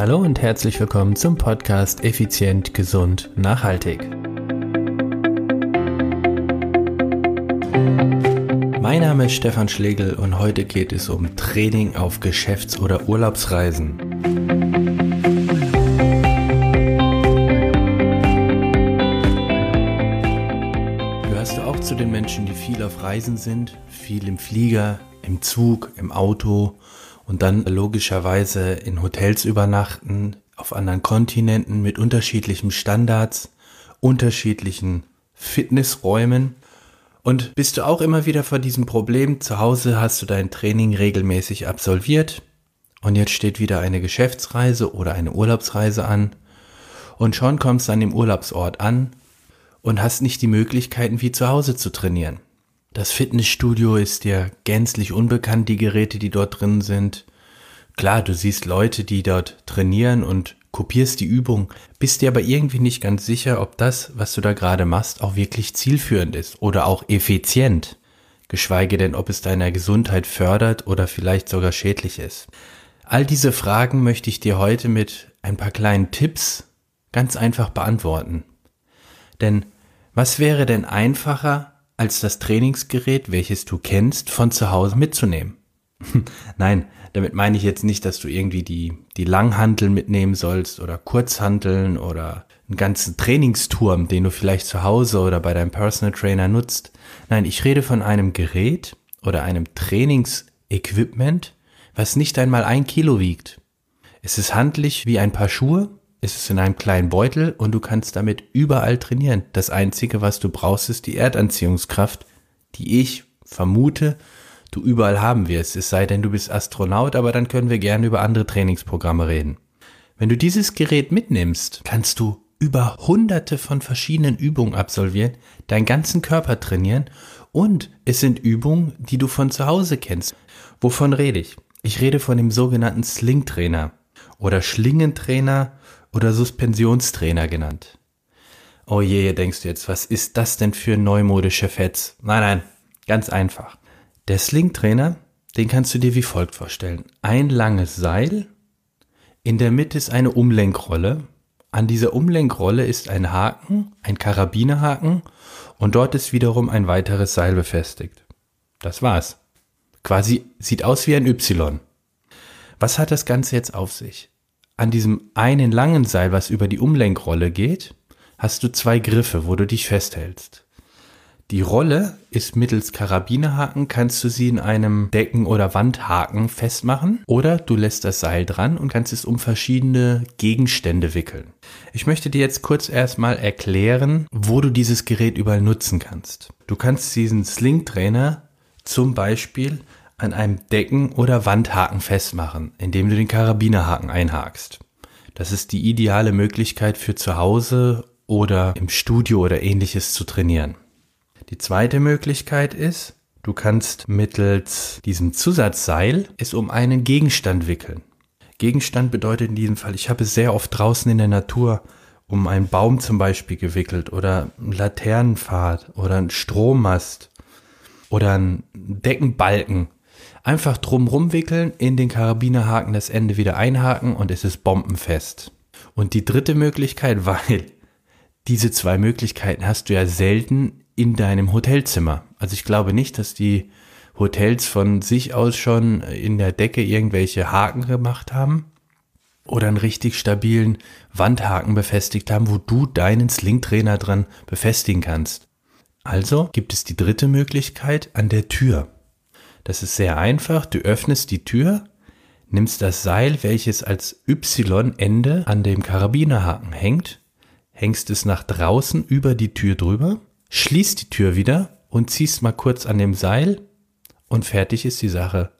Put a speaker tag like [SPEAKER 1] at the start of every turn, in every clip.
[SPEAKER 1] Hallo und herzlich willkommen zum Podcast Effizient, Gesund, Nachhaltig. Mein Name ist Stefan Schlegel und heute geht es um Training auf Geschäfts- oder Urlaubsreisen. Gehörst du auch zu den Menschen, die viel auf Reisen sind, viel im Flieger, im Zug, im Auto und dann logischerweise in Hotels übernachten, auf anderen Kontinenten mit unterschiedlichen Standards, unterschiedlichen Fitnessräumen. Und bist du auch immer wieder vor diesem Problem, zu Hause hast du dein Training regelmäßig absolviert und jetzt steht wieder eine Geschäftsreise oder eine Urlaubsreise an und schon kommst du an dem Urlaubsort an und hast nicht die Möglichkeiten wie zu Hause zu trainieren. Das Fitnessstudio ist dir gänzlich unbekannt, die Geräte, die dort drin sind. Klar, du siehst Leute, die dort trainieren und kopierst die Übung, bist dir aber irgendwie nicht ganz sicher, ob das, was du da gerade machst, auch wirklich zielführend ist oder auch effizient, geschweige denn, ob es deiner Gesundheit fördert oder vielleicht sogar schädlich ist. All diese Fragen möchte ich dir heute mit ein paar kleinen Tipps ganz einfach beantworten. Denn was wäre denn einfacher, als das Trainingsgerät, welches du kennst, von zu Hause mitzunehmen. Nein, damit meine ich jetzt nicht, dass du irgendwie die, die Langhanteln mitnehmen sollst oder Kurzhanteln oder einen ganzen Trainingsturm, den du vielleicht zu Hause oder bei deinem Personal Trainer nutzt. Nein, ich rede von einem Gerät oder einem Trainingsequipment, was nicht einmal ein Kilo wiegt. Es ist handlich wie ein paar Schuhe ist es in einem kleinen Beutel und du kannst damit überall trainieren. Das Einzige, was du brauchst, ist die Erdanziehungskraft, die ich vermute, du überall haben wirst. Es sei denn, du bist Astronaut, aber dann können wir gerne über andere Trainingsprogramme reden. Wenn du dieses Gerät mitnimmst, kannst du über hunderte von verschiedenen Übungen absolvieren, deinen ganzen Körper trainieren und es sind Übungen, die du von zu Hause kennst. Wovon rede ich? Ich rede von dem sogenannten Sling-Trainer oder Schlingentrainer oder Suspensionstrainer genannt. Oh je, denkst du jetzt, was ist das denn für neumodische Fets? Nein, nein, ganz einfach. Der Slingtrainer, den kannst du dir wie folgt vorstellen. Ein langes Seil, in der Mitte ist eine Umlenkrolle, an dieser Umlenkrolle ist ein Haken, ein Karabinerhaken und dort ist wiederum ein weiteres Seil befestigt. Das war's. Quasi sieht aus wie ein Y. Was hat das Ganze jetzt auf sich? An diesem einen langen Seil, was über die Umlenkrolle geht, hast du zwei Griffe, wo du dich festhältst. Die Rolle ist mittels Karabinerhaken, kannst du sie in einem Decken- oder Wandhaken festmachen oder du lässt das Seil dran und kannst es um verschiedene Gegenstände wickeln. Ich möchte dir jetzt kurz erstmal erklären, wo du dieses Gerät überall nutzen kannst. Du kannst diesen Sling-Trainer zum Beispiel an einem Decken- oder Wandhaken festmachen, indem du den Karabinerhaken einhakst. Das ist die ideale Möglichkeit für zu Hause oder im Studio oder ähnliches zu trainieren. Die zweite Möglichkeit ist, du kannst mittels diesem Zusatzseil es um einen Gegenstand wickeln. Gegenstand bedeutet in diesem Fall, ich habe es sehr oft draußen in der Natur um einen Baum zum Beispiel gewickelt oder einen Laternenpfad oder einen Strommast oder einen Deckenbalken Einfach drumrum wickeln, in den Karabinerhaken das Ende wieder einhaken und es ist bombenfest. Und die dritte Möglichkeit, weil diese zwei Möglichkeiten hast du ja selten in deinem Hotelzimmer. Also ich glaube nicht, dass die Hotels von sich aus schon in der Decke irgendwelche Haken gemacht haben oder einen richtig stabilen Wandhaken befestigt haben, wo du deinen Slingtrainer dran befestigen kannst. Also gibt es die dritte Möglichkeit an der Tür. Das ist sehr einfach. Du öffnest die Tür, nimmst das Seil, welches als Y-Ende an dem Karabinerhaken hängt, hängst es nach draußen über die Tür drüber, schließt die Tür wieder und ziehst mal kurz an dem Seil und fertig ist die Sache.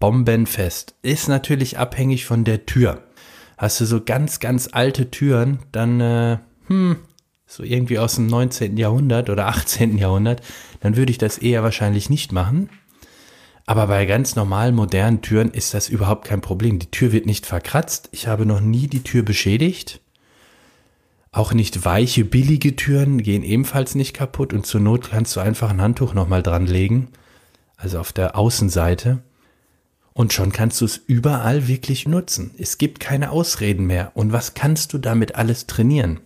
[SPEAKER 1] Bombenfest. Ist natürlich abhängig von der Tür. Hast du so ganz, ganz alte Türen, dann, äh, hm, so irgendwie aus dem 19. Jahrhundert oder 18. Jahrhundert, dann würde ich das eher wahrscheinlich nicht machen. Aber bei ganz normalen modernen Türen ist das überhaupt kein Problem. Die Tür wird nicht verkratzt. Ich habe noch nie die Tür beschädigt. Auch nicht weiche, billige Türen gehen ebenfalls nicht kaputt und zur Not kannst du einfach ein Handtuch nochmal dran legen. Also auf der Außenseite. Und schon kannst du es überall wirklich nutzen. Es gibt keine Ausreden mehr. Und was kannst du damit alles trainieren?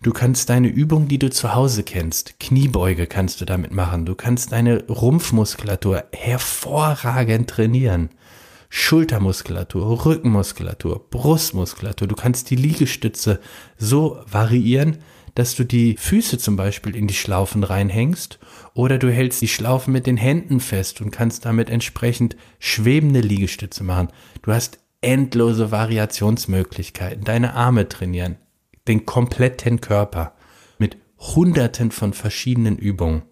[SPEAKER 1] Du kannst deine Übung, die du zu Hause kennst, Kniebeuge kannst du damit machen. Du kannst deine Rumpfmuskulatur hervorragend trainieren. Schultermuskulatur, Rückenmuskulatur, Brustmuskulatur. Du kannst die Liegestütze so variieren, dass du die Füße zum Beispiel in die Schlaufen reinhängst oder du hältst die Schlaufen mit den Händen fest und kannst damit entsprechend schwebende Liegestütze machen. Du hast endlose Variationsmöglichkeiten, deine Arme trainieren, den kompletten Körper mit hunderten von verschiedenen Übungen.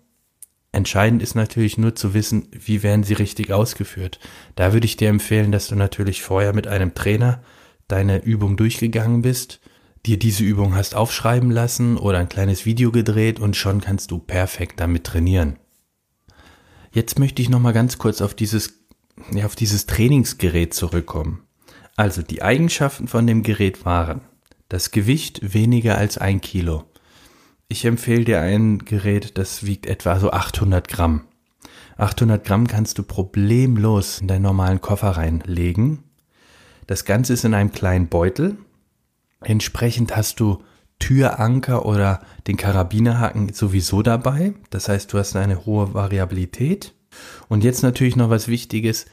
[SPEAKER 1] Entscheidend ist natürlich nur zu wissen, wie werden sie richtig ausgeführt. Da würde ich dir empfehlen, dass du natürlich vorher mit einem Trainer deine Übung durchgegangen bist, dir diese Übung hast aufschreiben lassen oder ein kleines Video gedreht und schon kannst du perfekt damit trainieren. Jetzt möchte ich noch mal ganz kurz auf dieses ja, auf dieses Trainingsgerät zurückkommen. Also die Eigenschaften von dem Gerät waren das Gewicht weniger als ein Kilo. Ich empfehle dir ein Gerät, das wiegt etwa so 800 Gramm. 800 Gramm kannst du problemlos in deinen normalen Koffer reinlegen. Das Ganze ist in einem kleinen Beutel. Entsprechend hast du Türanker oder den Karabinerhaken sowieso dabei. Das heißt, du hast eine hohe Variabilität. Und jetzt natürlich noch was Wichtiges.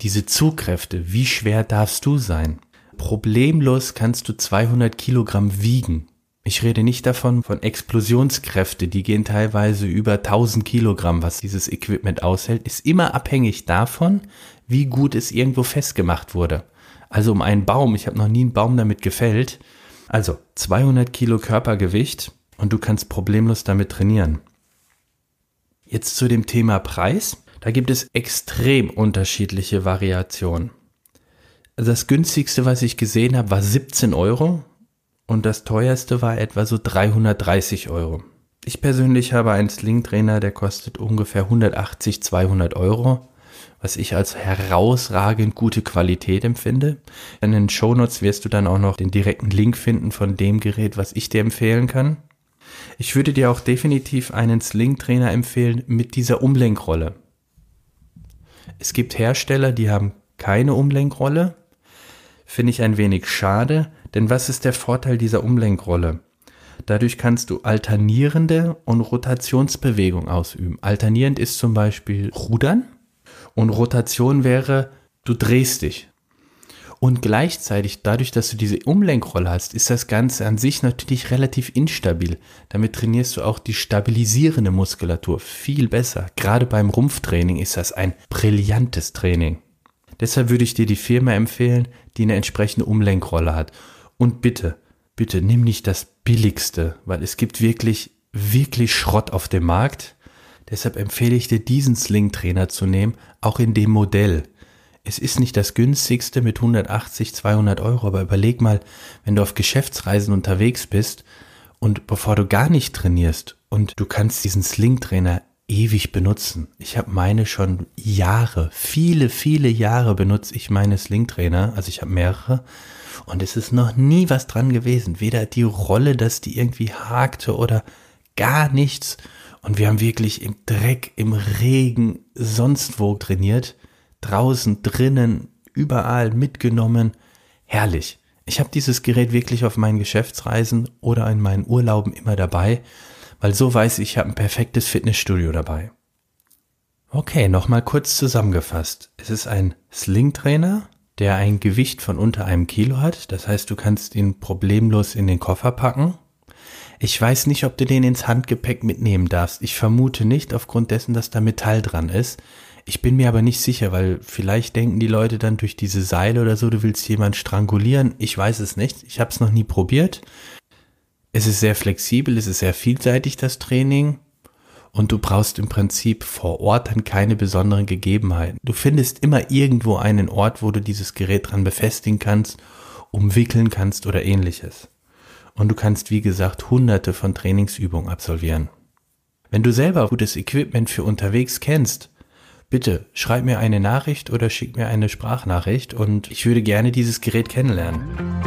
[SPEAKER 1] Diese Zugkräfte. Wie schwer darfst du sein? Problemlos kannst du 200 Kilogramm wiegen. Ich rede nicht davon von Explosionskräfte, die gehen teilweise über 1000 Kilogramm, was dieses Equipment aushält, ist immer abhängig davon, wie gut es irgendwo festgemacht wurde. Also um einen Baum, ich habe noch nie einen Baum damit gefällt, also 200 Kilo Körpergewicht und du kannst problemlos damit trainieren. Jetzt zu dem Thema Preis. Da gibt es extrem unterschiedliche Variationen. Das günstigste, was ich gesehen habe, war 17 Euro und das teuerste war etwa so 330 Euro. Ich persönlich habe einen Sling-Trainer, der kostet ungefähr 180, 200 Euro, was ich als herausragend gute Qualität empfinde. In den Shownotes wirst du dann auch noch den direkten Link finden von dem Gerät, was ich dir empfehlen kann. Ich würde dir auch definitiv einen Sling-Trainer empfehlen mit dieser Umlenkrolle. Es gibt Hersteller, die haben keine Umlenkrolle, finde ich ein wenig schade, denn was ist der Vorteil dieser Umlenkrolle? Dadurch kannst du alternierende und Rotationsbewegung ausüben. Alternierend ist zum Beispiel Rudern und Rotation wäre, du drehst dich. Und gleichzeitig, dadurch, dass du diese Umlenkrolle hast, ist das Ganze an sich natürlich relativ instabil. Damit trainierst du auch die stabilisierende Muskulatur viel besser. Gerade beim Rumpftraining ist das ein brillantes Training. Deshalb würde ich dir die Firma empfehlen, die eine entsprechende Umlenkrolle hat. Und bitte, bitte nimm nicht das billigste, weil es gibt wirklich, wirklich Schrott auf dem Markt. Deshalb empfehle ich dir, diesen Sling-Trainer zu nehmen, auch in dem Modell. Es ist nicht das günstigste mit 180, 200 Euro, aber überleg mal, wenn du auf Geschäftsreisen unterwegs bist und bevor du gar nicht trainierst und du kannst diesen Sling-Trainer ewig benutzen. Ich habe meine schon Jahre, viele, viele Jahre benutze ich meine Sling-Trainer, also ich habe mehrere und es ist noch nie was dran gewesen. Weder die Rolle, dass die irgendwie hakte oder gar nichts. Und wir haben wirklich im Dreck, im Regen, sonst wo trainiert. Draußen, drinnen, überall mitgenommen. Herrlich. Ich habe dieses Gerät wirklich auf meinen Geschäftsreisen oder in meinen Urlauben immer dabei weil so weiß ich, ich habe ein perfektes Fitnessstudio dabei. Okay, nochmal kurz zusammengefasst. Es ist ein Sling-Trainer, der ein Gewicht von unter einem Kilo hat. Das heißt, du kannst ihn problemlos in den Koffer packen. Ich weiß nicht, ob du den ins Handgepäck mitnehmen darfst. Ich vermute nicht, aufgrund dessen, dass da Metall dran ist. Ich bin mir aber nicht sicher, weil vielleicht denken die Leute dann durch diese Seile oder so, du willst jemanden strangulieren. Ich weiß es nicht. Ich habe es noch nie probiert. Es ist sehr flexibel, es ist sehr vielseitig, das Training. Und du brauchst im Prinzip vor Ort dann keine besonderen Gegebenheiten. Du findest immer irgendwo einen Ort, wo du dieses Gerät dran befestigen kannst, umwickeln kannst oder ähnliches. Und du kannst, wie gesagt, hunderte von Trainingsübungen absolvieren. Wenn du selber gutes Equipment für unterwegs kennst, bitte schreib mir eine Nachricht oder schick mir eine Sprachnachricht und ich würde gerne dieses Gerät kennenlernen.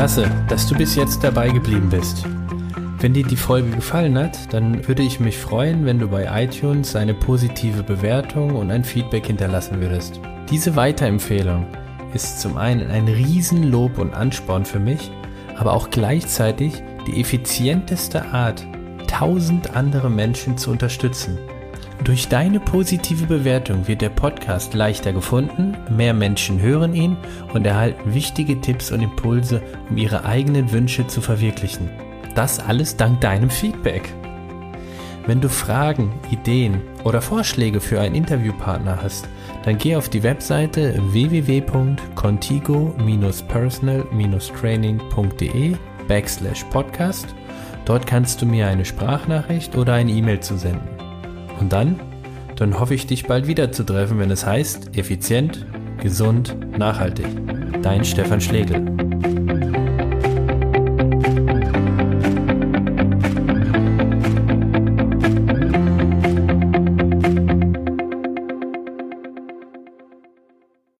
[SPEAKER 1] Klasse, dass du bis jetzt dabei geblieben bist. Wenn dir die Folge gefallen hat, dann würde ich mich freuen, wenn du bei iTunes eine positive Bewertung und ein Feedback hinterlassen würdest. Diese Weiterempfehlung ist zum einen ein Riesenlob und Ansporn für mich, aber auch gleichzeitig die effizienteste Art, tausend andere Menschen zu unterstützen. Durch deine positive Bewertung wird der Podcast leichter gefunden, mehr Menschen hören ihn und erhalten wichtige Tipps und Impulse, um ihre eigenen Wünsche zu verwirklichen. Das alles dank deinem Feedback. Wenn du Fragen, Ideen oder Vorschläge für einen Interviewpartner hast, dann geh auf die Webseite www.contigo-personal-training.de backslash podcast. Dort kannst du mir eine Sprachnachricht oder eine E-Mail zusenden. Und dann? Dann hoffe ich, dich bald wieder zu treffen, wenn es heißt, effizient, gesund, nachhaltig. Dein Stefan Schlegel.